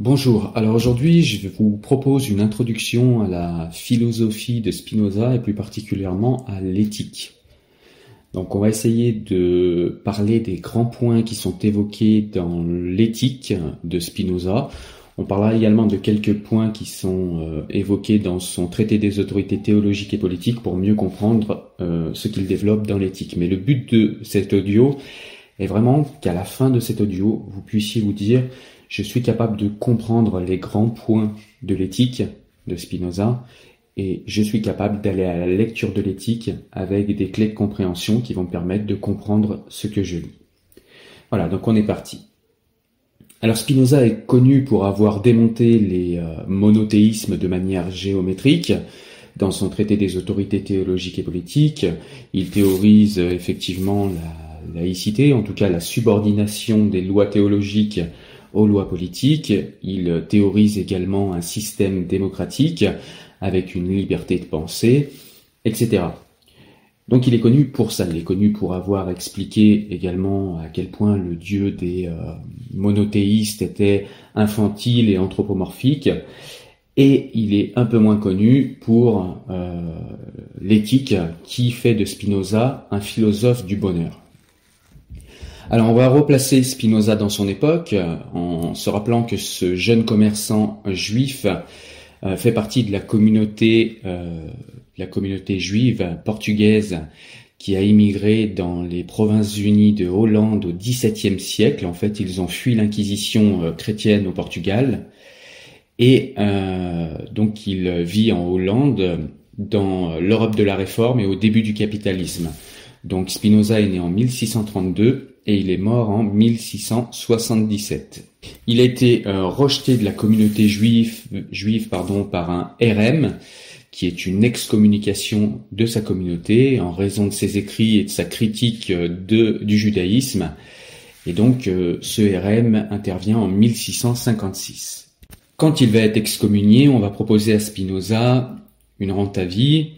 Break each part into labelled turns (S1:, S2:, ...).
S1: Bonjour, alors aujourd'hui je vous propose une introduction à la philosophie de Spinoza et plus particulièrement à l'éthique. Donc on va essayer de parler des grands points qui sont évoqués dans l'éthique de Spinoza. On parlera également de quelques points qui sont euh, évoqués dans son traité des autorités théologiques et politiques pour mieux comprendre euh, ce qu'il développe dans l'éthique. Mais le but de cet audio est vraiment qu'à la fin de cet audio, vous puissiez vous dire je suis capable de comprendre les grands points de l'éthique de Spinoza et je suis capable d'aller à la lecture de l'éthique avec des clés de compréhension qui vont me permettre de comprendre ce que je lis. Voilà, donc on est parti. Alors Spinoza est connu pour avoir démonté les euh, monothéismes de manière géométrique. Dans son traité des autorités théologiques et politiques, il théorise euh, effectivement la laïcité, en tout cas la subordination des lois théologiques aux lois politiques. Il théorise également un système démocratique avec une liberté de pensée, etc. Donc il est connu pour ça, il est connu pour avoir expliqué également à quel point le dieu des euh, monothéistes était infantile et anthropomorphique, et il est un peu moins connu pour euh, l'éthique qui fait de Spinoza un philosophe du bonheur. Alors on va replacer Spinoza dans son époque en se rappelant que ce jeune commerçant juif euh, fait partie de la communauté, euh, la communauté juive portugaise qui a immigré dans les provinces unies de Hollande au XVIIe siècle. En fait, ils ont fui l'inquisition euh, chrétienne au Portugal. Et donc il vit en Hollande dans l'Europe de la Réforme et au début du capitalisme. Donc Spinoza est né en 1632 et il est mort en 1677. Il a été euh, rejeté de la communauté juive, juive pardon, par un RM, qui est une excommunication de sa communauté en raison de ses écrits et de sa critique euh, du judaïsme. Et donc euh, ce RM intervient en 1656. Quand il va être excommunié, on va proposer à Spinoza une rente à vie,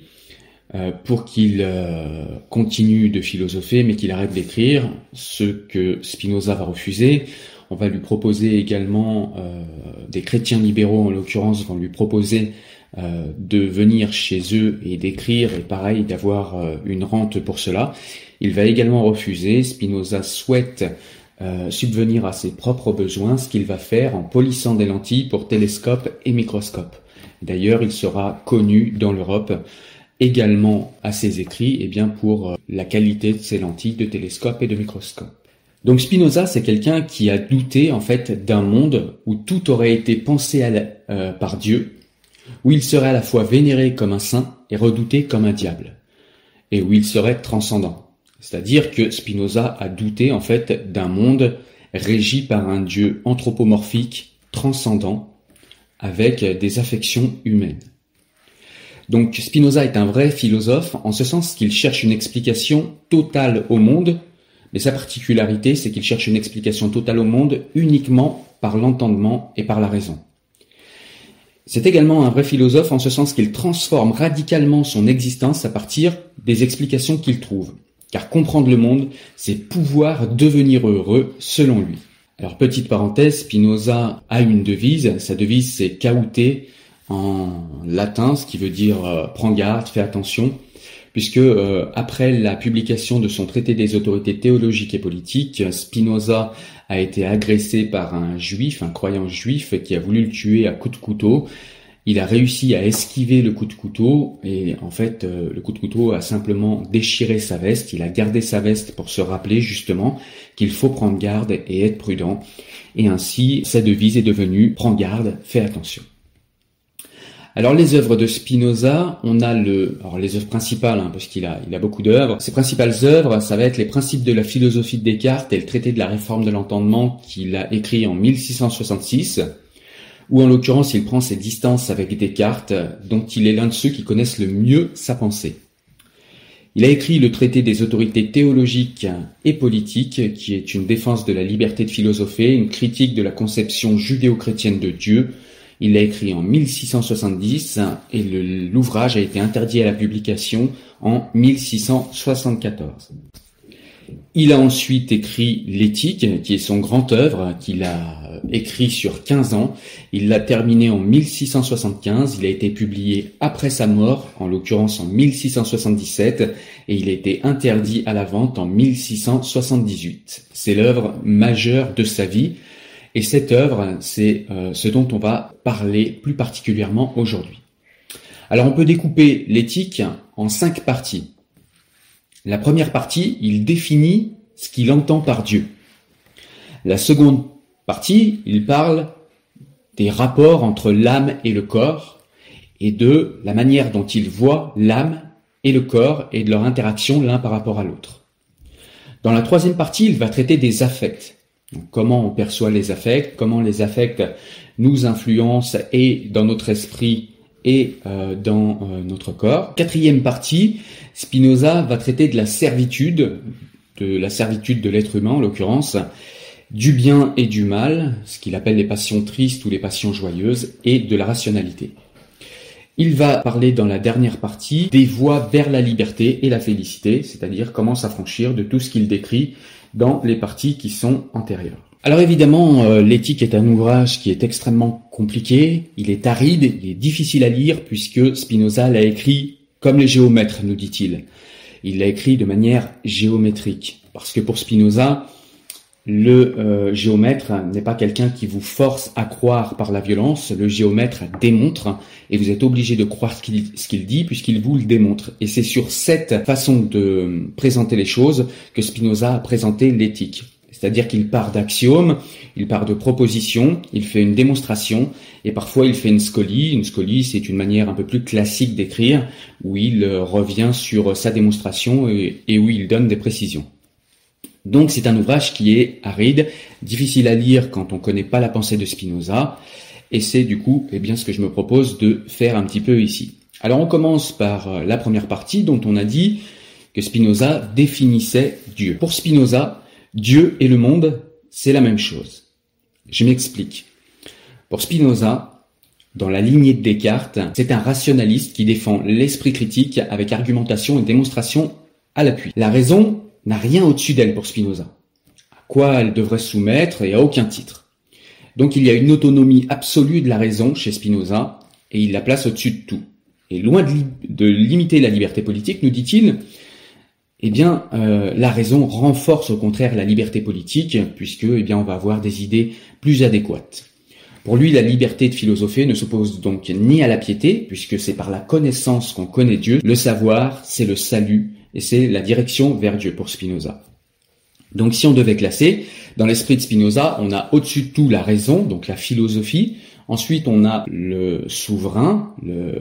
S1: pour qu'il euh, continue de philosopher, mais qu'il arrête d'écrire, ce que Spinoza va refuser. On va lui proposer également, euh, des chrétiens libéraux en l'occurrence vont lui proposer de venir chez eux et d'écrire, et pareil d'avoir une rente pour cela. Il va également refuser. Spinoza souhaite subvenir à ses propres besoins, ce qu'il va faire en polissant des lentilles pour télescope et microscope. D'ailleurs, il sera connu dans l'Europe également à ses écrits et eh bien pour euh, la qualité de ses lentilles de télescope et de microscope. Donc Spinoza, c'est quelqu'un qui a douté en fait d'un monde où tout aurait été pensé euh, par Dieu, où il serait à la fois vénéré comme un saint et redouté comme un diable, et où il serait transcendant. C'est-à-dire que Spinoza a douté en fait d'un monde régi par un Dieu anthropomorphique transcendant avec des affections humaines. Donc Spinoza est un vrai philosophe en ce sens qu'il cherche une explication totale au monde, mais sa particularité c'est qu'il cherche une explication totale au monde uniquement par l'entendement et par la raison. C'est également un vrai philosophe en ce sens qu'il transforme radicalement son existence à partir des explications qu'il trouve. Car comprendre le monde, c'est pouvoir devenir heureux selon lui. Alors petite parenthèse, Spinoza a une devise, sa devise c'est caute en latin, ce qui veut dire euh, prends garde, fais attention, puisque euh, après la publication de son traité des autorités théologiques et politiques, Spinoza a été agressé par un juif, un croyant juif, qui a voulu le tuer à coups de couteau. Il a réussi à esquiver le coup de couteau et en fait euh, le coup de couteau a simplement déchiré sa veste. Il a gardé sa veste pour se rappeler justement qu'il faut prendre garde et être prudent. Et ainsi sa devise est devenue prends garde, fais attention. Alors les œuvres de Spinoza, on a le, alors les œuvres principales, hein, parce qu'il a, il a beaucoup d'œuvres. Ses principales œuvres, ça va être les principes de la philosophie de Descartes et le traité de la réforme de l'entendement qu'il a écrit en 1666, où en l'occurrence il prend ses distances avec Descartes, dont il est l'un de ceux qui connaissent le mieux sa pensée. Il a écrit le traité des autorités théologiques et politiques, qui est une défense de la liberté de philosopher, une critique de la conception judéo-chrétienne de Dieu, il l'a écrit en 1670 et l'ouvrage a été interdit à la publication en 1674. Il a ensuite écrit L'éthique, qui est son grand œuvre, qu'il a écrit sur 15 ans. Il l'a terminé en 1675. Il a été publié après sa mort, en l'occurrence en 1677, et il a été interdit à la vente en 1678. C'est l'œuvre majeure de sa vie. Et cette œuvre, c'est euh, ce dont on va parler plus particulièrement aujourd'hui. Alors on peut découper l'éthique en cinq parties. La première partie, il définit ce qu'il entend par Dieu. La seconde partie, il parle des rapports entre l'âme et le corps et de la manière dont il voit l'âme et le corps et de leur interaction l'un par rapport à l'autre. Dans la troisième partie, il va traiter des affects, comment on perçoit les affects, comment les affects nous influencent et dans notre esprit et euh, dans euh, notre corps. Quatrième partie, Spinoza va traiter de la servitude, de la servitude de l'être humain en l'occurrence, du bien et du mal, ce qu'il appelle les passions tristes ou les passions joyeuses, et de la rationalité. Il va parler dans la dernière partie des voies vers la liberté et la félicité, c'est-à-dire comment s'affranchir de tout ce qu'il décrit dans les parties qui sont antérieures. Alors évidemment, euh, l'éthique est un ouvrage qui est extrêmement compliqué, il est aride, il est difficile à lire puisque Spinoza l'a écrit comme les géomètres, nous dit-il. Il l'a écrit de manière géométrique parce que pour Spinoza, le euh, géomètre n'est pas quelqu'un qui vous force à croire par la violence, le géomètre démontre et vous êtes obligé de croire ce qu'il dit puisqu'il vous le démontre. Et c'est sur cette façon de présenter les choses que Spinoza a présenté l'éthique. C'est-à-dire qu'il part d'axiomes, il part de propositions, il fait une démonstration et parfois il fait une scolie. Une scolie, c'est une manière un peu plus classique d'écrire où il revient sur sa démonstration et où il donne des précisions. Donc c'est un ouvrage qui est aride, difficile à lire quand on ne connaît pas la pensée de Spinoza, et c'est du coup eh bien, ce que je me propose de faire un petit peu ici. Alors on commence par euh, la première partie dont on a dit que Spinoza définissait Dieu. Pour Spinoza, Dieu et le monde, c'est la même chose. Je m'explique. Pour Spinoza, dans la lignée de Descartes, c'est un rationaliste qui défend l'esprit critique avec argumentation et démonstration à l'appui. La raison n'a rien au-dessus d'elle pour Spinoza. À quoi elle devrait soumettre et à aucun titre. Donc il y a une autonomie absolue de la raison chez Spinoza et il la place au-dessus de tout. Et loin de, limiter la liberté politique, nous dit-il, eh bien, euh, la raison renforce au contraire la liberté politique, puisque, eh bien, on va avoir des idées plus adéquates. Pour lui, la liberté de philosopher ne s'oppose donc ni à la piété, puisque c'est par la connaissance qu'on connaît Dieu. Le savoir, c'est le salut, et c'est la direction vers Dieu pour Spinoza. Donc si on devait classer, dans l'esprit de Spinoza, on a au-dessus de tout la raison, donc la philosophie, ensuite on a le souverain,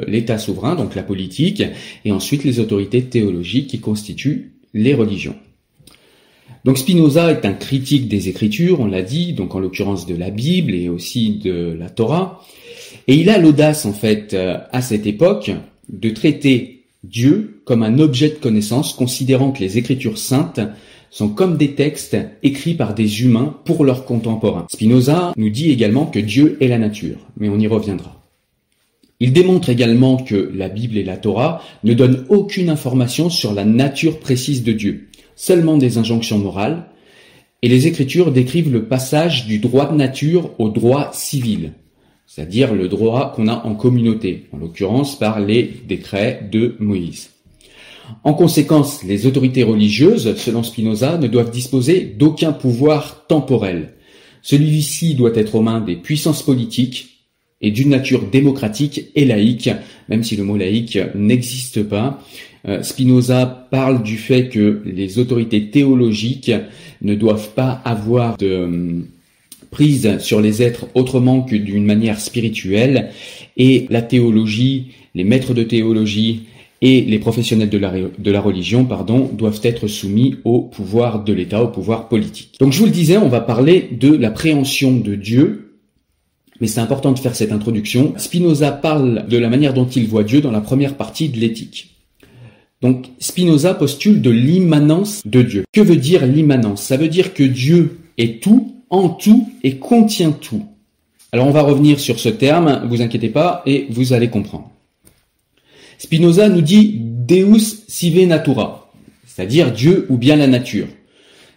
S1: l'État souverain, donc la politique, et ensuite les autorités théologiques qui constituent les religions. Donc Spinoza est un critique des Écritures, on l'a dit, donc en l'occurrence de la Bible et aussi de la Torah, et il a l'audace en fait euh, à cette époque de traiter Dieu comme un objet de connaissance, considérant que les Écritures saintes sont comme des textes écrits par des humains pour leurs contemporains. Spinoza nous dit également que Dieu est la nature, mais on y reviendra. Il démontre également que la Bible et la Torah ne donnent aucune information sur la nature précise de Dieu, seulement des injonctions morales, et les Écritures décrivent le passage du droit de nature au droit civil, c'est-à-dire le droit qu'on a en communauté, en l'occurrence par les décrets de Moïse. En conséquence, les autorités religieuses, selon Spinoza, ne doivent disposer d'aucun pouvoir temporel. Celui-ci doit être aux mains des puissances politiques et d'une nature démocratique et laïque, même si le mot laïque n'existe pas. Euh, Spinoza parle du fait que les autorités théologiques ne doivent pas avoir de hum, prise sur les êtres autrement que d'une manière spirituelle et la théologie, les maîtres de théologie et les professionnels de la, religion doivent être soumis au pouvoir de l'État, au pouvoir politique. Donc je vous le disais, on va parler de la préhension de Dieu, mais c'est important de faire cette introduction. Spinoza parle de la manière dont il voit Dieu dans la première partie de l'éthique. Donc Spinoza postule de l'immanence de Dieu. Que veut dire l'immanence? Ça veut dire que Dieu est tout, en tout et contient tout. Alors on va revenir sur ce terme, vous inquiétez pas, et vous allez comprendre. Spinoza nous dit Deus sive natura, c'est-à-dire Dieu ou bien la nature.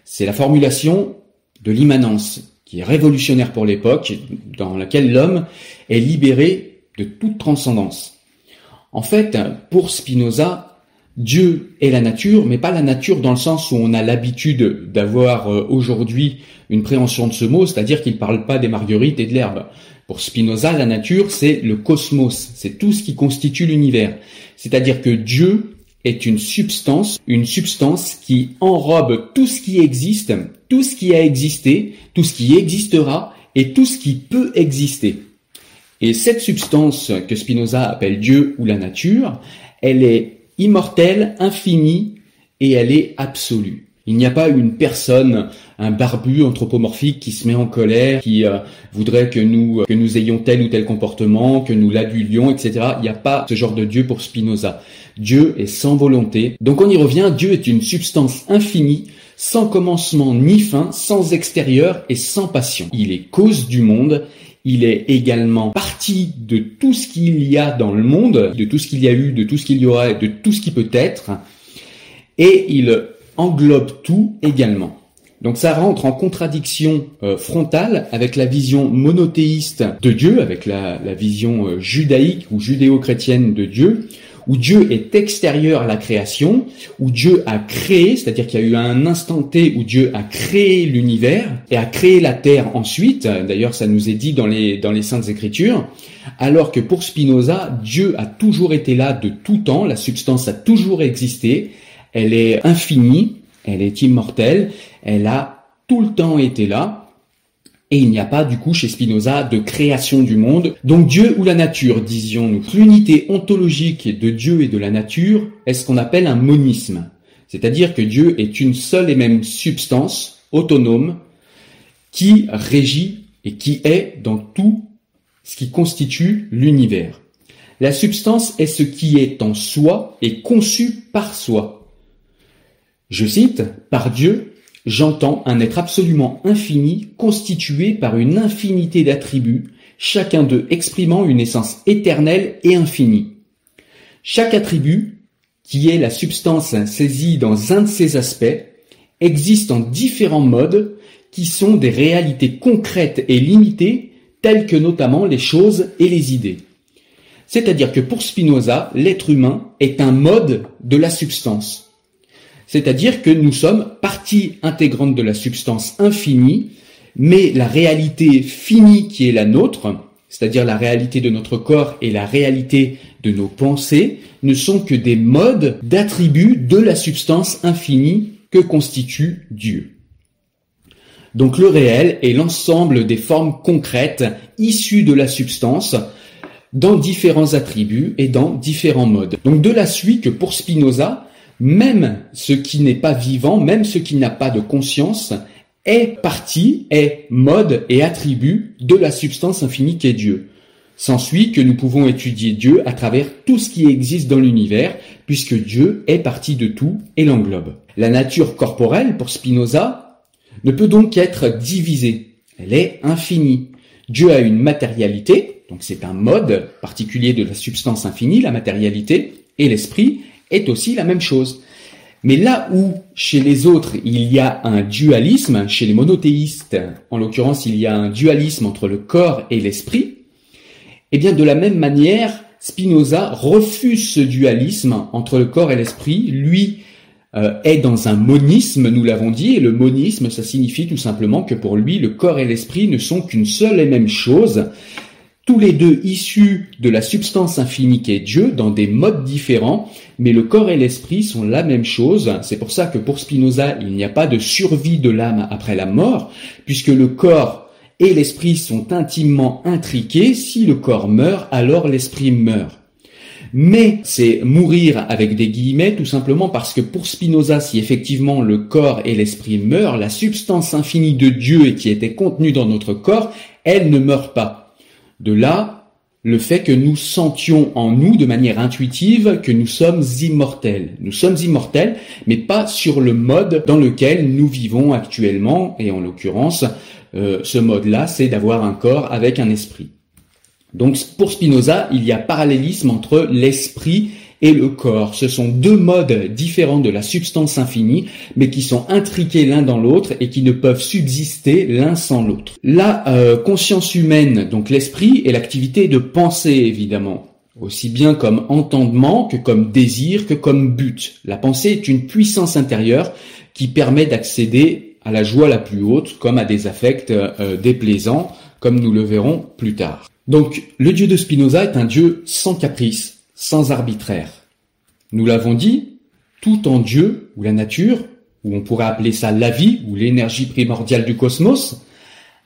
S1: C'est la formulation de l'immanence qui est révolutionnaire pour l'époque, dans laquelle l'homme est libéré de toute transcendance. En fait, pour Spinoza, Dieu est la nature, mais pas la nature dans le sens où on a l'habitude d'avoir euh, aujourd'hui une préhension de ce mot, c'est-à-dire qu'il ne parle pas des marguerites et de l'herbe. Pour Spinoza, la nature, c'est le cosmos, c'est tout ce qui constitue l'univers. C'est-à-dire que Dieu est une substance, une substance qui enrobe tout ce qui existe, tout ce qui a existé, tout ce qui existera et tout ce qui peut exister. Et cette substance que Spinoza appelle Dieu ou la nature, elle est immortelle, infinie et elle est absolue. Il n'y a pas une personne, un barbu anthropomorphique qui se met en colère, qui euh, voudrait que nous que nous ayons tel ou tel comportement, que nous l'adulions, etc. Il n'y a pas ce genre de Dieu pour Spinoza. Dieu est sans volonté. Donc on y revient, Dieu est une substance infinie, sans commencement ni fin, sans extérieur et sans passion. Il est cause du monde, il est également partie de tout ce qu'il y a dans le monde, de tout ce qu'il y a eu, de tout ce qu'il y aura, de tout ce qui peut être, et il englobe tout également. Donc ça rentre en contradiction euh, frontale avec la vision monothéiste de Dieu, avec la, vision euh, judaïque ou judéo-chrétienne de Dieu, où Dieu est extérieur à la création, où Dieu a créé, c'est-à-dire qu'il y a eu un instant T où Dieu a créé l'univers et a créé la terre ensuite, d'ailleurs ça nous est dit dans les, dans les Saintes Écritures, alors que pour Spinoza, Dieu a toujours été là de tout temps, la substance a toujours existé, elle est infinie, elle est immortelle, elle a tout le temps été là, et il n'y a pas du coup chez Spinoza de création du monde. Donc Dieu ou la nature, disions-nous. L'unité ontologique de Dieu et de la nature est ce qu'on appelle un monisme. C'est-à-dire que Dieu est une seule et même substance autonome qui régit et qui est dans tout ce qui constitue l'univers. La substance est ce qui est en soi et conçu par soi. Je cite, Par Dieu, j'entends un être absolument infini constitué par une infinité d'attributs, chacun d'eux exprimant une essence éternelle et infinie. Chaque attribut, qui est la substance saisie dans un de ses aspects, existe en différents modes qui sont des réalités concrètes et limitées, telles que notamment les choses et les idées. C'est-à-dire que pour Spinoza, l'être humain est un mode de la substance. C'est-à-dire que nous sommes partie intégrante de la substance infinie, mais la réalité finie qui est la nôtre, c'est-à-dire la réalité de notre corps et la réalité de nos pensées, ne sont que des modes d'attributs de la substance infinie que constitue Dieu. Donc le réel est l'ensemble des formes concrètes issues de la substance dans différents attributs et dans différents modes. Donc de la suite que pour Spinoza, même ce qui n'est pas vivant, même ce qui n'a pas de conscience, est partie, est mode et attribut de la substance infinie qu'est Dieu. S'ensuit que nous pouvons étudier Dieu à travers tout ce qui existe dans l'univers, puisque Dieu est partie de tout et l'englobe. La nature corporelle, pour Spinoza, ne peut donc être divisée. Elle est infinie. Dieu a une matérialité, donc c'est un mode particulier de la substance infinie, la matérialité, et l'esprit est aussi la même chose. Mais là où chez les autres il y a un dualisme, chez les monothéistes en l'occurrence il y a un dualisme entre le corps et l'esprit, eh bien de la même manière Spinoza refuse ce dualisme entre le corps et l'esprit, lui euh, est dans un monisme, nous l'avons dit, et le monisme, ça signifie tout simplement que pour lui, le corps et l'esprit ne sont qu'une seule et même chose, tous les deux issus de la substance infinie qu'est Dieu, dans des modes différents, mais le corps et l'esprit sont la même chose. C'est pour ça que pour Spinoza, il n'y a pas de survie de l'âme après la mort, puisque le corps et l'esprit sont intimement intriqués. Si le corps meurt, alors l'esprit meurt. Mais c'est mourir avec des guillemets tout simplement parce que pour Spinoza, si effectivement le corps et l'esprit meurent, la substance infinie de Dieu qui était contenue dans notre corps, elle ne meurt pas. De là, le fait que nous sentions en nous de manière intuitive que nous sommes immortels. Nous sommes immortels, mais pas sur le mode dans lequel nous vivons actuellement, et en l'occurrence, euh, ce mode-là, c'est d'avoir un corps avec un esprit. Donc pour Spinoza, il y a parallélisme entre l'esprit et le corps. Ce sont deux modes différents de la substance infinie, mais qui sont intriqués l'un dans l'autre et qui ne peuvent subsister l'un sans l'autre. La euh, conscience humaine, donc l'esprit, est l'activité de penser, évidemment aussi bien comme entendement que comme désir que comme but. La pensée est une puissance intérieure qui permet d'accéder à la joie la plus haute comme à des affects euh, déplaisants, comme nous le verrons plus tard. Donc le dieu de Spinoza est un dieu sans caprice, sans arbitraire. Nous l'avons dit, tout en Dieu ou la nature, ou on pourrait appeler ça la vie ou l'énergie primordiale du cosmos,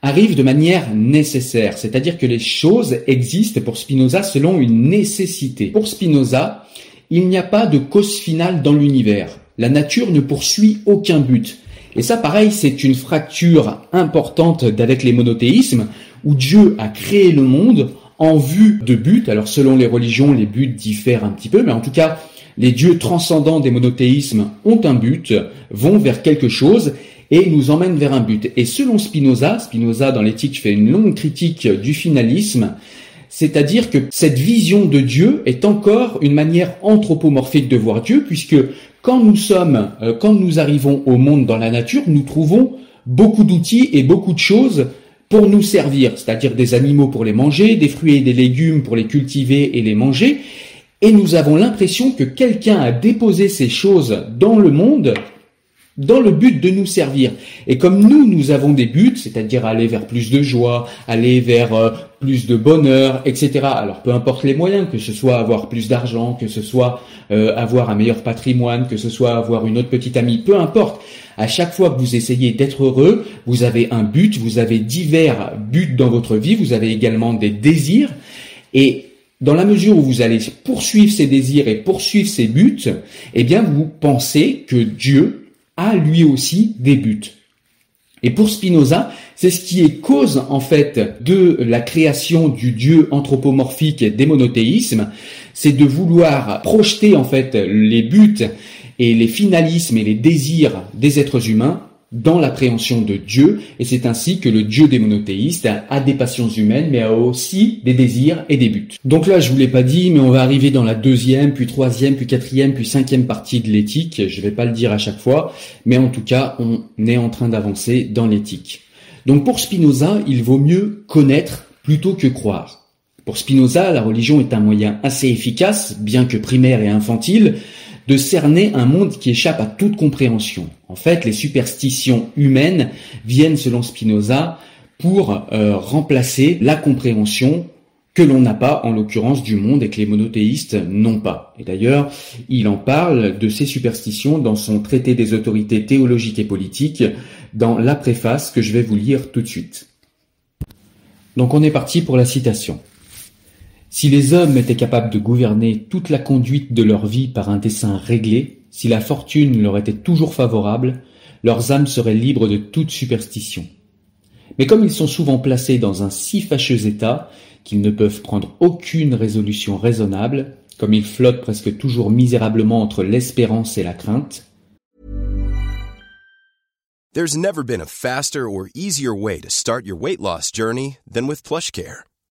S1: arrive de manière nécessaire, c'est-à-dire que les choses existent pour Spinoza selon une nécessité. Pour Spinoza, il n'y a pas de cause finale dans l'univers. La nature ne poursuit aucun but. Et ça, pareil, c'est une fracture importante d'avec les monothéismes, où Dieu a créé le monde en vue de but. Alors selon les religions, les buts diffèrent un petit peu, mais en tout cas, les dieux transcendants des monothéismes ont un but, vont vers quelque chose et nous emmènent vers un but. Et selon Spinoza, Spinoza dans l'éthique fait une longue critique du finalisme, c'est-à-dire que cette vision de Dieu est encore une manière anthropomorphique de voir Dieu, puisque quand nous sommes, euh, quand nous arrivons au monde dans la nature, nous trouvons beaucoup d'outils et beaucoup de choses pour nous servir, c'est-à-dire des animaux pour les manger, des fruits et des légumes pour les cultiver et les manger, et nous avons l'impression que quelqu'un a déposé ces choses dans le monde dans le but de nous servir. Et comme nous, nous avons des buts, c'est-à-dire aller vers plus de joie, aller vers euh, plus de bonheur, etc. Alors peu importe les moyens, que ce soit avoir plus d'argent, que ce soit euh, avoir un meilleur patrimoine, que ce soit avoir une autre petite amie, peu importe. À chaque fois que vous essayez d'être heureux, vous avez un but, vous avez divers buts dans votre vie, vous avez également des désirs. Et dans la mesure où vous allez poursuivre ces désirs et poursuivre ces buts, eh bien, vous pensez que Dieu lui aussi des buts. Et pour Spinoza, c'est ce qui est cause en fait de la création du Dieu anthropomorphique des monothéismes, c'est de vouloir projeter en fait les buts et les finalismes et les désirs des êtres humains dans l'appréhension de Dieu, et c'est ainsi que le Dieu des monothéistes a des passions humaines, mais a aussi des désirs et des buts. Donc là, je vous l'ai pas dit, mais on va arriver dans la deuxième, puis troisième, puis quatrième, puis cinquième partie de l'éthique. Je vais pas le dire à chaque fois, mais en tout cas, on est en train d'avancer dans l'éthique. Donc pour Spinoza, il vaut mieux connaître plutôt que croire. Pour Spinoza, la religion est un moyen assez efficace, bien que primaire et infantile, de cerner un monde qui échappe à toute compréhension. En fait, les superstitions humaines viennent, selon Spinoza, pour euh, remplacer la compréhension que l'on n'a pas, en l'occurrence, du monde et que les monothéistes n'ont pas. Et d'ailleurs, il en parle de ces superstitions dans son traité des autorités théologiques et politiques, dans la préface que je vais vous lire tout de suite. Donc on est parti pour la citation. Si les hommes étaient capables de gouverner toute la conduite de leur vie par un dessein réglé, si la fortune leur était toujours favorable, leurs âmes seraient libres de toute superstition. Mais comme ils sont souvent placés dans un si fâcheux état qu'ils ne peuvent prendre aucune résolution raisonnable, comme ils flottent presque toujours misérablement entre l'espérance et la crainte,
S2: There's never been a faster or easier way to start your weight loss journey than with PlushCare.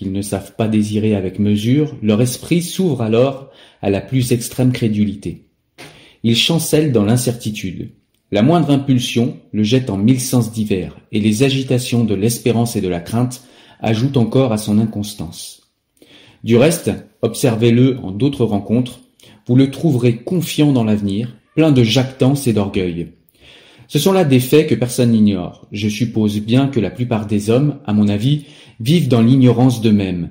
S1: qu'ils ne savent pas désirer avec mesure, leur esprit s'ouvre alors à la plus extrême crédulité. Ils chancellent dans l'incertitude. La moindre impulsion le jette en mille sens divers, et les agitations de l'espérance et de la crainte ajoutent encore à son inconstance. Du reste, observez-le en d'autres rencontres, vous le trouverez confiant dans l'avenir, plein de jactance et d'orgueil. Ce sont là des faits que personne n'ignore. Je suppose bien que la plupart des hommes, à mon avis, vivent dans l'ignorance d'eux-mêmes.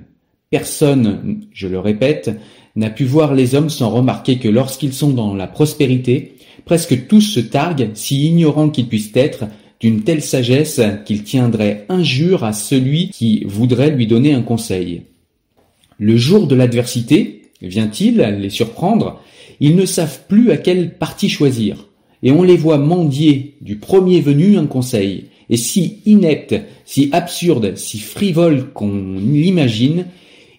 S1: Personne, je le répète, n'a pu voir les hommes sans remarquer que lorsqu'ils sont dans la prospérité, presque tous se targuent, si ignorants qu'ils puissent être, d'une telle sagesse qu'ils tiendraient injure à celui qui voudrait lui donner un conseil. Le jour de l'adversité, vient-il les surprendre, ils ne savent plus à quel parti choisir et on les voit mendier du premier venu un conseil, et si inepte, si absurde, si frivole qu'on l'imagine,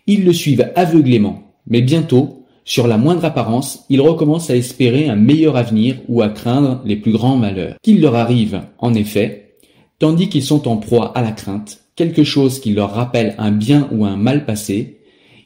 S1: ils le suivent aveuglément. Mais bientôt, sur la moindre apparence, ils recommencent à espérer un meilleur avenir ou à craindre les plus grands malheurs. Qu'il leur arrive, en effet, tandis qu'ils sont en proie à la crainte, quelque chose qui leur rappelle un bien ou un mal passé,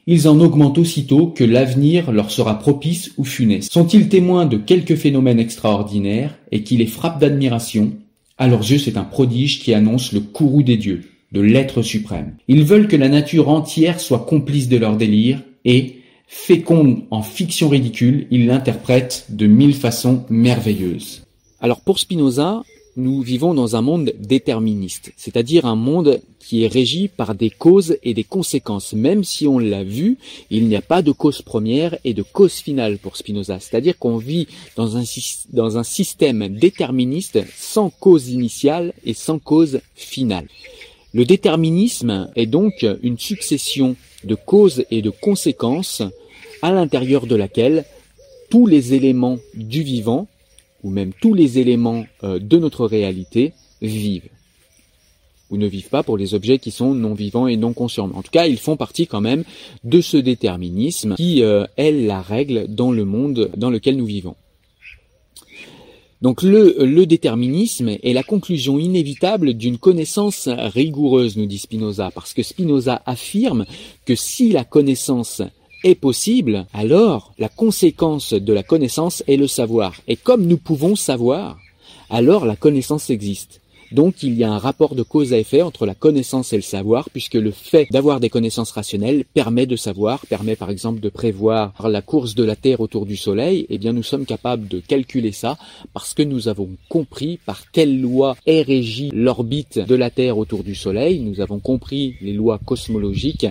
S1: ils en augmentent aussitôt que l'avenir leur sera propice ou funeste. Sont-ils témoins de quelques phénomènes extraordinaires et qui les frappent d'admiration À leurs yeux, c'est un prodige qui annonce le courroux des dieux, de l'être suprême. Ils veulent que la nature entière soit complice de leur délire et, féconde en fiction ridicule, ils l'interprètent de mille façons merveilleuses. Alors pour Spinoza, nous vivons dans un monde déterministe, c'est-à-dire un monde qui est régi par des causes et des conséquences. Même si on l'a vu, il n'y a pas de cause première et de cause finale pour Spinoza. C'est-à-dire qu'on vit dans un, système déterministe sans cause initiale et sans cause finale. Le déterminisme est donc une succession de causes et de conséquences à l'intérieur de laquelle tous les éléments du vivant ou même tous les éléments euh, de notre réalité vivent. Ou ne vivent pas pour les objets qui sont non vivants et non conscients. En tout cas, ils font partie quand même de ce déterminisme qui euh, est la règle dans le monde dans lequel nous vivons. Donc le, le, déterminisme est la conclusion inévitable d'une connaissance rigoureuse, nous dit Spinoza, parce que Spinoza affirme que si la connaissance est possible, alors la conséquence de la connaissance est le savoir. Et comme nous pouvons savoir, alors la connaissance existe. Donc il y a un rapport de cause à effet entre la connaissance et le savoir, puisque le fait d'avoir des connaissances rationnelles permet de savoir, permet par exemple de prévoir la course de la Terre autour du Soleil, eh bien nous sommes capables de calculer ça parce que nous avons compris par quelle loi est régie l'orbite de la Terre autour du Soleil, nous avons compris les lois cosmologiques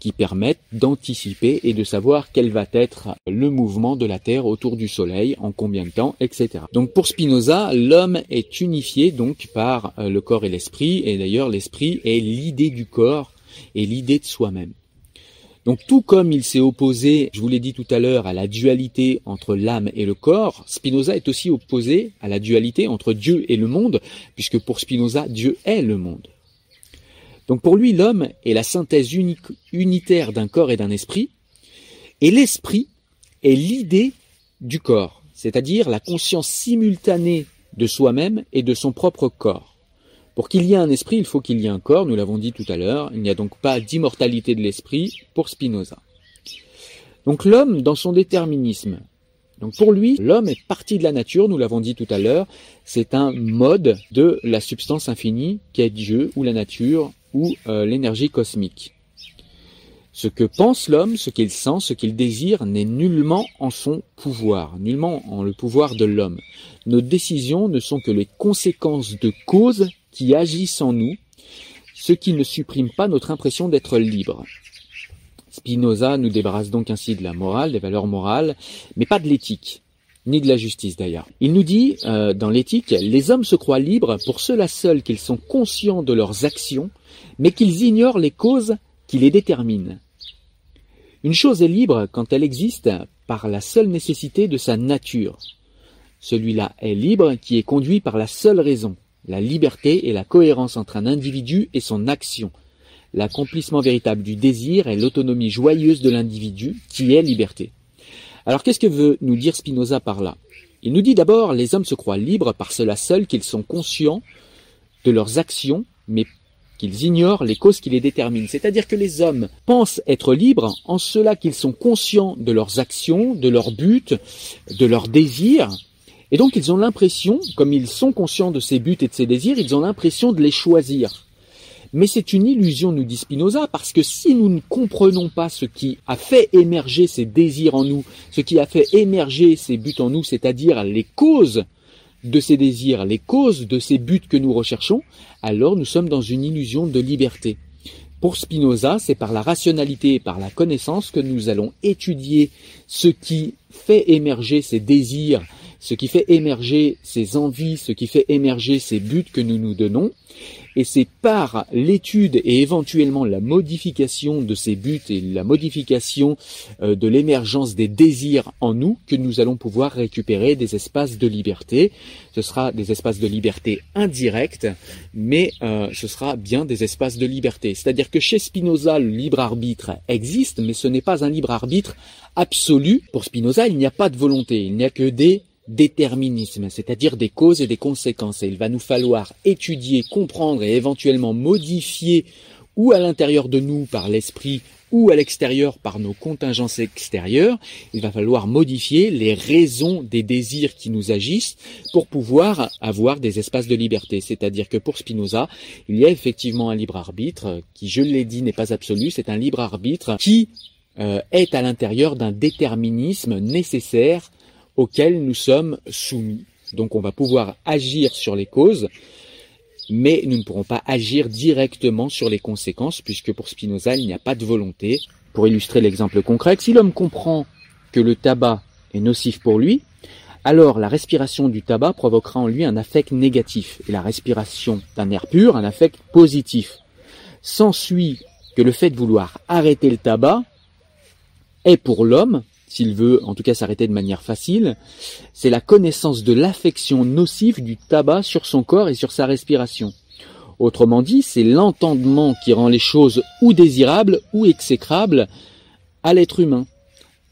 S1: qui permettent d'anticiper et de savoir quel va être le mouvement de la Terre autour du Soleil, en combien de temps, etc. Donc pour Spinoza, l'homme est unifié donc par euh, le corps et l'esprit, et d'ailleurs l'esprit est l'idée du corps et l'idée de soi-même. Donc tout comme il s'est opposé, je vous l'ai dit tout à l'heure, à la dualité entre l'âme et le corps, Spinoza est aussi opposé à la dualité entre Dieu et le monde, puisque pour Spinoza, Dieu est le monde. Donc pour lui, l'homme est la synthèse unique, unitaire d'un corps et d'un esprit, Et l'esprit est l'idée du corps, c'est-à-dire la conscience simultanée de soi-même et de son propre corps. Pour qu'il y ait un esprit, il faut qu'il y ait un corps, nous l'avons dit tout à l'heure, il n'y a donc pas d'immortalité de l'esprit pour Spinoza. Donc l'homme, dans son déterminisme, donc pour lui, l'homme est partie de la nature, nous l'avons dit tout à l'heure, c'est un mode de la substance infinie qui est Dieu ou la nature ou euh, l'énergie cosmique. Ce que pense l'homme, ce qu'il sent, ce qu'il désire n'est nullement en son pouvoir, nullement en le pouvoir de l'homme. Nos décisions ne sont que les conséquences de causes qui agissent en nous, ce qui ne supprime pas notre impression d'être libre. Spinoza nous débarrasse donc ainsi de la morale, des valeurs morales, mais pas de l'éthique, ni de la justice d'ailleurs. Il nous dit, euh, dans l'éthique, les hommes se croient libres pour cela seul qu'ils sont conscients de leurs actions, mais qu'ils ignorent les causes qui les déterminent. Une chose est libre quand elle existe par la seule nécessité de sa nature. Celui-là est libre qui est conduit par la seule raison, la liberté et la cohérence entre un individu et son action. L'accomplissement véritable du désir est l'autonomie joyeuse de l'individu qui est liberté. Alors qu'est-ce que veut nous dire Spinoza par là? Il nous dit d'abord les hommes se croient libres par cela seul qu'ils sont conscients de leurs actions, mais qu'ils ignorent les causes qui les déterminent. C'est-à-dire que les hommes pensent être libres en cela qu'ils sont conscients de leurs actions, de leurs buts, de leurs désirs, et donc ils ont l'impression, comme ils sont conscients de ces buts et de ces désirs, ils ont l'impression de les choisir. Mais c'est une illusion, nous dit Spinoza, parce que si nous ne comprenons pas ce qui a fait émerger ces désirs en nous, ce qui a fait émerger ces buts en nous, c'est-à-dire les causes de ces désirs, les causes de ces buts que nous recherchons, alors nous sommes dans une illusion de liberté. Pour Spinoza, c'est par la rationalité et par la connaissance que nous allons étudier ce qui fait émerger ces désirs, ce qui fait émerger ces envies, ce qui fait émerger ces buts que nous nous donnons, et c'est par l'étude et éventuellement la modification de ces buts et la modification euh, de l'émergence des désirs en nous que nous allons pouvoir récupérer des espaces de liberté. Ce sera des espaces de liberté indirects, mais euh, ce sera bien des espaces de liberté. C'est-à-dire que chez Spinoza, le libre arbitre existe, mais ce n'est pas un libre arbitre absolu. Pour Spinoza, il n'y a pas de volonté, il n'y a que des déterminisme, c'est-à-dire des causes et des conséquences. Et il va nous falloir étudier, comprendre et éventuellement modifier ou à l'intérieur de nous par l'esprit ou à l'extérieur par nos contingences extérieures, il va falloir modifier les raisons des désirs qui nous agissent pour pouvoir avoir des espaces de liberté. C'est-à-dire que pour Spinoza, il y a effectivement un libre arbitre qui, je l'ai dit, n'est pas absolu, c'est un libre arbitre qui euh, est à l'intérieur d'un déterminisme nécessaire auxquels nous sommes soumis. Donc on va pouvoir agir sur les causes, mais nous ne pourrons pas agir directement sur les conséquences, puisque pour Spinoza, il n'y a pas de volonté. Pour illustrer l'exemple concret, si l'homme comprend que le tabac est nocif pour lui, alors la respiration du tabac provoquera en lui un affect négatif, et la respiration d'un air pur un affect positif. S'ensuit que le fait de vouloir arrêter le tabac est pour l'homme s'il veut en tout cas s'arrêter de manière facile, c'est la connaissance de l'affection nocive du tabac sur son corps et sur sa respiration. Autrement dit, c'est l'entendement qui rend les choses ou désirables ou exécrables à l'être humain.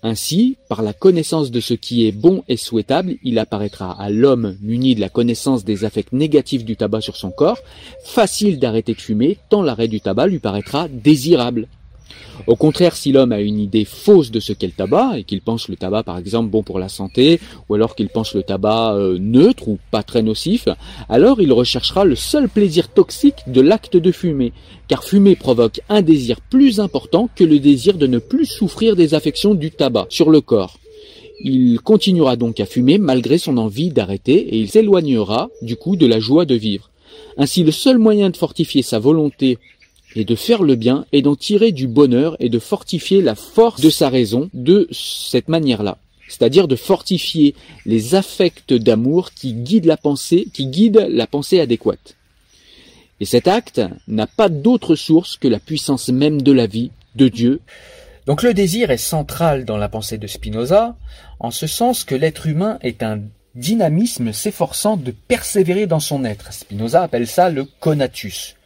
S1: Ainsi, par la connaissance de ce qui est bon et souhaitable, il apparaîtra à l'homme muni de la connaissance des affects négatifs du tabac sur son corps, facile d'arrêter de fumer, tant l'arrêt du tabac lui paraîtra désirable. Au contraire, si l'homme a une idée fausse de ce qu'est le tabac, et qu'il pense le tabac par exemple bon pour la santé, ou alors qu'il pense le tabac euh, neutre ou pas très nocif, alors il recherchera le seul plaisir toxique de l'acte de fumer, car fumer provoque un désir plus important que le désir de ne plus souffrir des affections du tabac sur le corps. Il continuera donc à fumer malgré son envie d'arrêter et il s'éloignera du coup de la joie de vivre. Ainsi le seul moyen de fortifier sa volonté et de faire le bien et d'en tirer du bonheur et de fortifier la force de sa raison de cette manière-là. C'est-à-dire de fortifier les affects d'amour qui guident la pensée, qui guident la pensée adéquate. Et cet acte n'a pas d'autre source que la puissance même de la vie, de Dieu. Donc le désir est central dans la pensée de Spinoza, en ce sens que l'être humain est un dynamisme s'efforçant de persévérer dans son être. Spinoza appelle ça le conatus.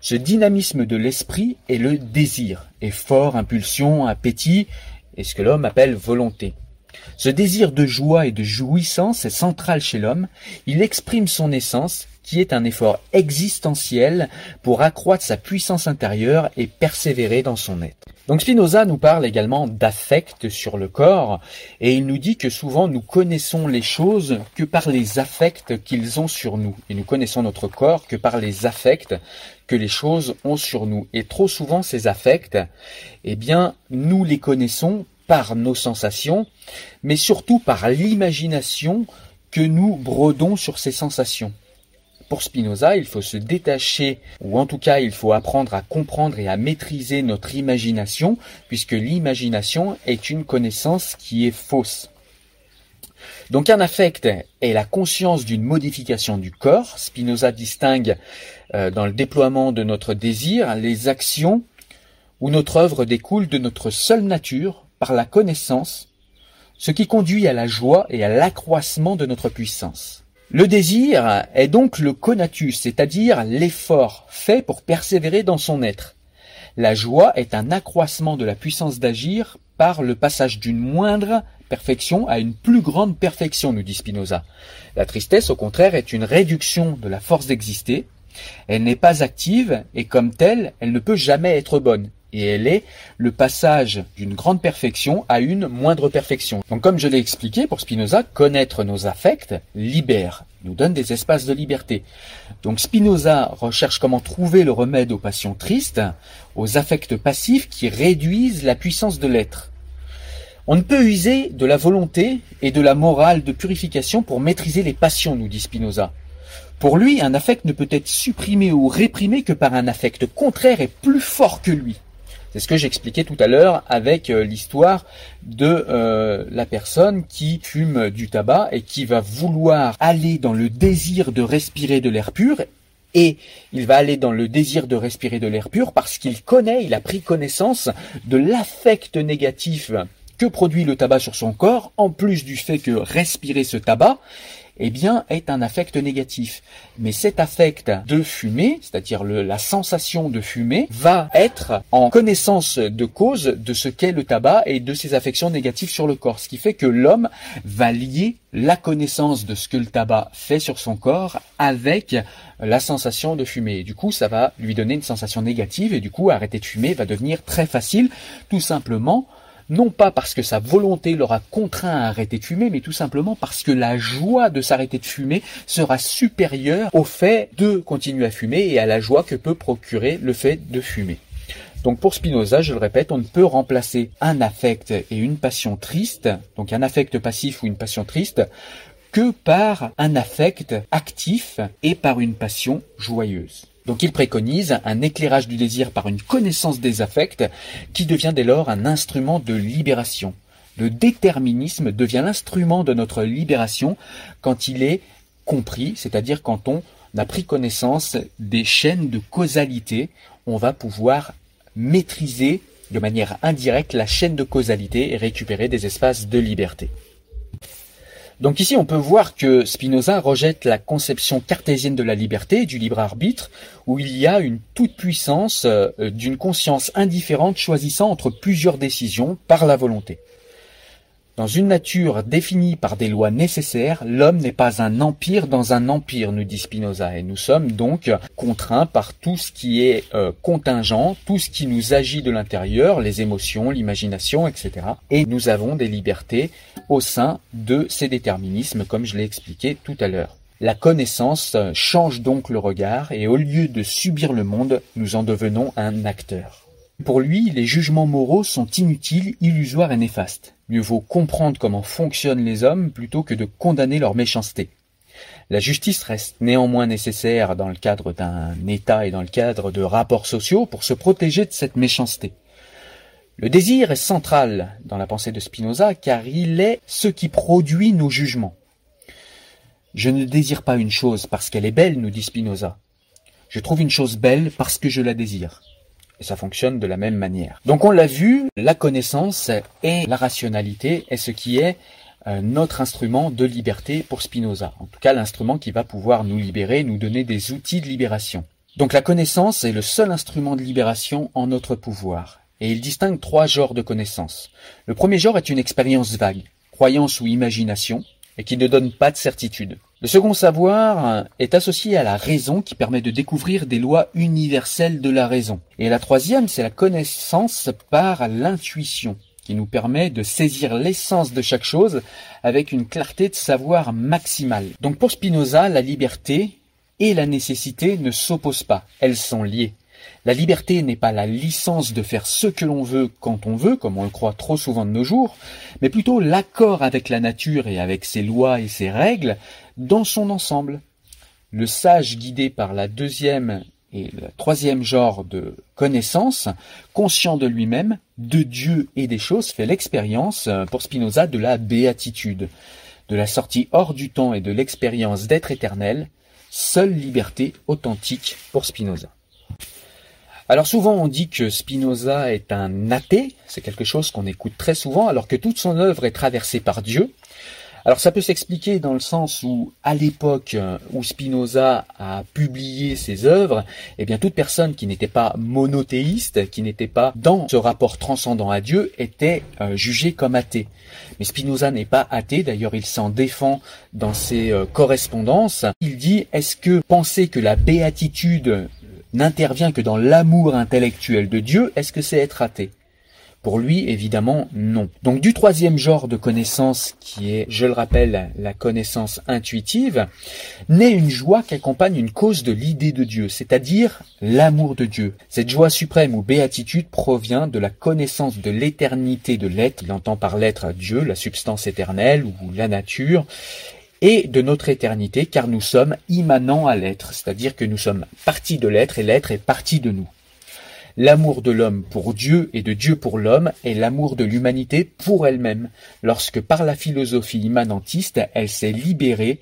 S1: Ce dynamisme de l'esprit est le désir, effort, impulsion, appétit, et ce que l'homme appelle volonté. Ce désir de joie et de jouissance est central chez l'homme, il exprime son essence, qui est un effort existentiel pour accroître sa puissance intérieure et persévérer dans son être. Donc Spinoza nous parle également d'affect sur le corps, et il nous dit que souvent nous connaissons les choses que par les affects qu'ils ont sur nous, et nous connaissons notre corps que par les affects que les choses ont sur nous. Et trop souvent ces affects, eh bien, nous les connaissons par nos sensations, mais surtout par l'imagination que nous brodons sur ces sensations. Pour Spinoza, il faut se détacher, ou en tout cas il faut apprendre à comprendre et à maîtriser notre imagination, puisque l'imagination est une connaissance qui est fausse. Donc un affect est la conscience d'une modification du corps. Spinoza distingue euh, dans le déploiement de notre désir les actions où notre œuvre découle de notre seule nature, par la connaissance, ce qui conduit à la joie et à l'accroissement de notre puissance. Le désir est donc le conatus, c'est-à-dire l'effort fait pour persévérer dans son être. La joie est un accroissement de la puissance d'agir par le passage d'une moindre perfection à une plus grande perfection, nous dit Spinoza. La tristesse, au contraire, est une réduction de la force d'exister. Elle n'est pas active et comme telle, elle ne peut jamais être bonne et elle est le passage d'une grande perfection à une moindre perfection. Donc comme je l'ai expliqué, pour Spinoza, connaître nos affects libère, nous donne des espaces de liberté. Donc Spinoza recherche comment trouver le remède aux passions tristes, aux affects passifs qui réduisent la puissance de l'être. On ne peut user de la volonté et de la morale de purification pour maîtriser les passions, nous dit Spinoza. Pour lui, un affect ne peut être supprimé ou réprimé que par un affect contraire et plus fort que lui. C'est ce que j'expliquais tout à l'heure avec euh, l'histoire de euh, la personne qui fume du tabac et qui va vouloir aller dans le désir de respirer de l'air pur et il va aller dans le désir de respirer de l'air pur parce qu'il connaît, il a pris connaissance de l'affect négatif que produit le tabac sur son corps, en plus du fait que respirer ce tabac, eh bien, est un affect négatif. Mais cet affect de fumer, c'est-à-dire la sensation de fumer, va être en connaissance de cause de ce qu'est le tabac et de ses affections négatives sur le corps. Ce qui fait que l'homme va lier la connaissance de ce que le tabac fait sur son corps avec la sensation de fumer. du coup, ça va lui donner une sensation négative et du coup, arrêter de fumer va devenir très facile, tout simplement non pas parce que sa volonté l'aura contraint à arrêter de fumer, mais tout simplement parce que la joie de s'arrêter de fumer sera supérieure au fait de continuer à fumer et à la joie que peut procurer le fait de fumer. Donc pour Spinoza, je le répète, on ne peut remplacer un affect et une passion triste, donc un affect passif ou une passion triste, que par un affect actif et par une passion joyeuse. Donc il préconise un éclairage du désir par une connaissance des affects qui devient dès lors un instrument de libération. Le déterminisme devient l'instrument de notre libération quand il est compris, c'est-à-dire quand on a pris connaissance des chaînes de causalité, on va pouvoir maîtriser de manière indirecte la chaîne de causalité et récupérer des espaces de liberté. Donc ici, on peut voir que Spinoza rejette la conception cartésienne de la liberté, du libre arbitre, où il y a une toute-puissance euh, d'une conscience indifférente choisissant entre plusieurs décisions par la volonté. Dans une nature définie par des lois nécessaires, l'homme n'est pas un empire dans un empire, nous dit Spinoza, et nous sommes donc contraints par tout ce qui est euh, contingent, tout ce qui nous agit de l'intérieur, les émotions, l'imagination, etc. Et nous avons des libertés au sein de ces déterminismes, comme je l'ai expliqué tout à l'heure. La connaissance change donc le regard, et au lieu de subir le monde, nous en devenons un acteur. Pour lui, les jugements moraux sont inutiles, illusoires et néfastes. Mieux vaut comprendre comment fonctionnent les hommes plutôt que de condamner leur méchanceté. La justice reste néanmoins nécessaire dans le cadre d'un État et dans le cadre de rapports sociaux pour se protéger de cette méchanceté. Le désir est central dans la pensée de Spinoza car il est ce qui produit nos jugements. Je ne désire pas une chose parce qu'elle est belle, nous dit Spinoza. Je trouve une chose belle parce que je la désire. Et ça fonctionne de la même manière. Donc on l'a vu, la connaissance et la rationalité est ce qui est euh, notre instrument de liberté pour Spinoza. En tout cas, l'instrument qui va pouvoir nous libérer, nous donner des outils de libération. Donc la connaissance est le seul instrument de libération en notre pouvoir. et il distingue trois genres de connaissances. Le premier genre est une expérience vague, croyance ou imagination, et qui ne donne pas de certitude. Le second savoir est associé à la raison qui permet de découvrir des lois universelles de la raison. Et la troisième, c'est la connaissance par l'intuition, qui nous permet de saisir l'essence de chaque chose avec une clarté de savoir maximale. Donc pour Spinoza, la liberté et la nécessité ne s'opposent pas, elles sont liées. La liberté n'est pas la licence de faire ce que l'on veut quand on veut, comme on le croit trop souvent de nos jours, mais plutôt l'accord avec la nature et avec ses lois et ses règles dans son ensemble. Le sage guidé par la deuxième et le troisième genre de connaissance, conscient de lui-même, de Dieu et des choses, fait l'expérience, pour Spinoza, de la béatitude, de la sortie hors du temps et de l'expérience d'être éternel, seule liberté authentique pour Spinoza. Alors souvent on dit que Spinoza est un athée, c'est quelque chose qu'on écoute très souvent, alors que toute son œuvre est traversée par Dieu. Alors ça peut s'expliquer dans le sens où, à l'époque où Spinoza a publié ses œuvres, eh bien toute personne qui n'était pas monothéiste, qui n'était pas dans ce rapport transcendant à Dieu, était euh, jugée comme athée. Mais Spinoza n'est pas athée, d'ailleurs il s'en défend dans ses euh, correspondances. Il dit, est-ce que penser que la béatitude n'intervient que dans l'amour intellectuel de Dieu, est-ce que c'est être athée? Pour lui, évidemment, non. Donc du troisième genre de connaissance, qui est, je le rappelle, la connaissance intuitive, naît une joie qui accompagne une cause de l'idée de Dieu, c'est-à-dire l'amour de Dieu. Cette joie suprême ou béatitude provient de la connaissance de l'éternité de l'être, il entend par l'être Dieu, la substance éternelle ou la nature, et de notre éternité, car nous sommes immanents à l'être, c'est-à-dire que nous sommes partie de l'être et l'être est partie de nous. L'amour de l'homme pour Dieu et de Dieu pour l'homme est l'amour de l'humanité pour elle-même, lorsque par la philosophie immanentiste elle s'est libérée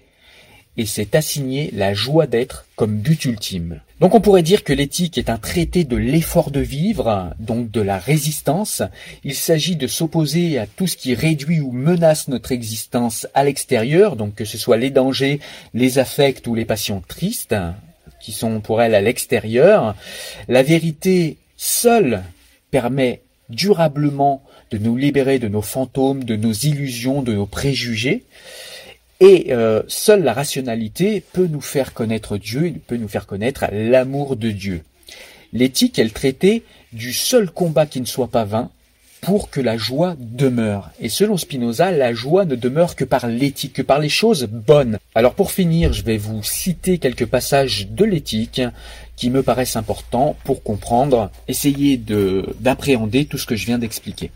S1: et s'est assignée la joie d'être comme but ultime. Donc on pourrait dire que l'éthique est un traité de l'effort de vivre, donc de la résistance. Il s'agit de s'opposer à tout ce qui réduit ou menace notre existence à l'extérieur, donc que ce soit les dangers, les affects ou les passions tristes, qui sont pour elle à l'extérieur. La vérité seule permet durablement de nous libérer de nos fantômes, de nos illusions, de nos préjugés. Et euh, seule la rationalité peut nous faire connaître Dieu, peut nous faire connaître l'amour de Dieu. L'éthique est le traité du seul combat qui ne soit pas vain pour que la joie demeure. Et selon Spinoza, la joie ne demeure que par l'éthique, que par les choses bonnes. Alors pour finir, je vais vous citer quelques passages de l'éthique qui me paraissent importants pour comprendre, essayer d'appréhender tout ce que je viens d'expliquer.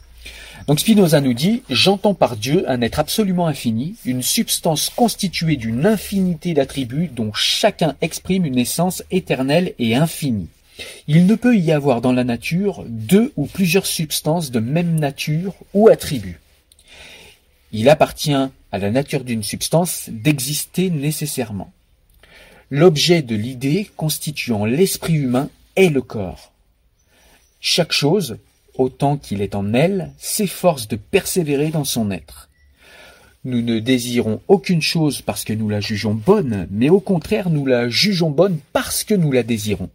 S1: Donc Spinoza nous dit, j'entends par Dieu un être absolument infini, une substance constituée d'une infinité d'attributs dont chacun exprime une essence éternelle et infinie. Il ne peut y avoir dans la nature deux ou plusieurs substances de même nature ou attributs. Il appartient à la nature d'une substance d'exister nécessairement. L'objet de l'idée constituant l'esprit humain est le corps. Chaque chose, autant qu'il est en elle, s'efforce de persévérer dans son être. Nous ne désirons aucune chose parce que nous la jugeons bonne, mais au contraire nous la jugeons bonne parce que nous la désirons.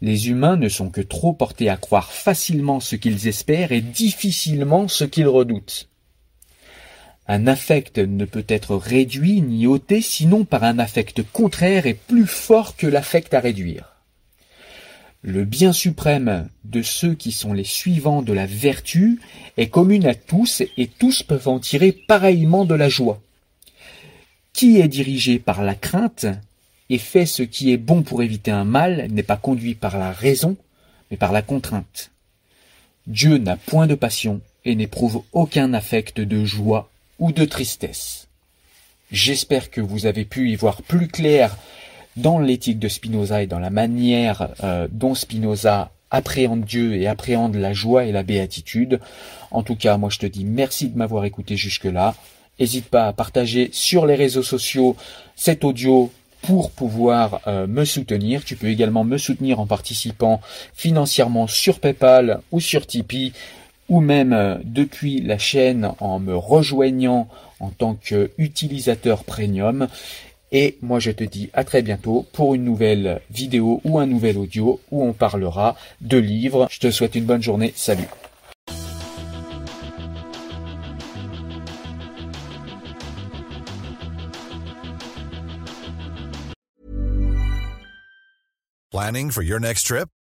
S1: Les humains ne sont que trop portés à croire facilement ce qu'ils espèrent et difficilement ce qu'ils redoutent. Un affect ne peut être réduit ni ôté sinon par un affect contraire et plus fort que l'affect à réduire. Le bien suprême de ceux qui sont les suivants de la vertu est commune à tous et tous peuvent en tirer pareillement de la joie. Qui est dirigé par la crainte et fait ce qui est bon pour éviter un mal n'est pas conduit par la raison, mais par la contrainte. Dieu n'a point de passion et n'éprouve aucun affect de joie ou de tristesse. J'espère que vous avez pu y voir plus clair dans l'éthique de Spinoza et dans la manière euh, dont Spinoza appréhende Dieu et appréhende la joie et la béatitude. En tout cas, moi je te dis merci de m'avoir écouté jusque-là. N'hésite pas à partager sur les réseaux sociaux cet audio pour pouvoir euh, me soutenir. Tu peux également me soutenir en participant financièrement sur PayPal ou sur Tipeee ou même euh, depuis la chaîne en me rejoignant en tant qu'utilisateur premium.
S3: Et moi je te dis à très bientôt pour une nouvelle vidéo ou un nouvel audio où on parlera de livres. Je te souhaite une bonne journée. Salut.
S4: Planning for your next trip?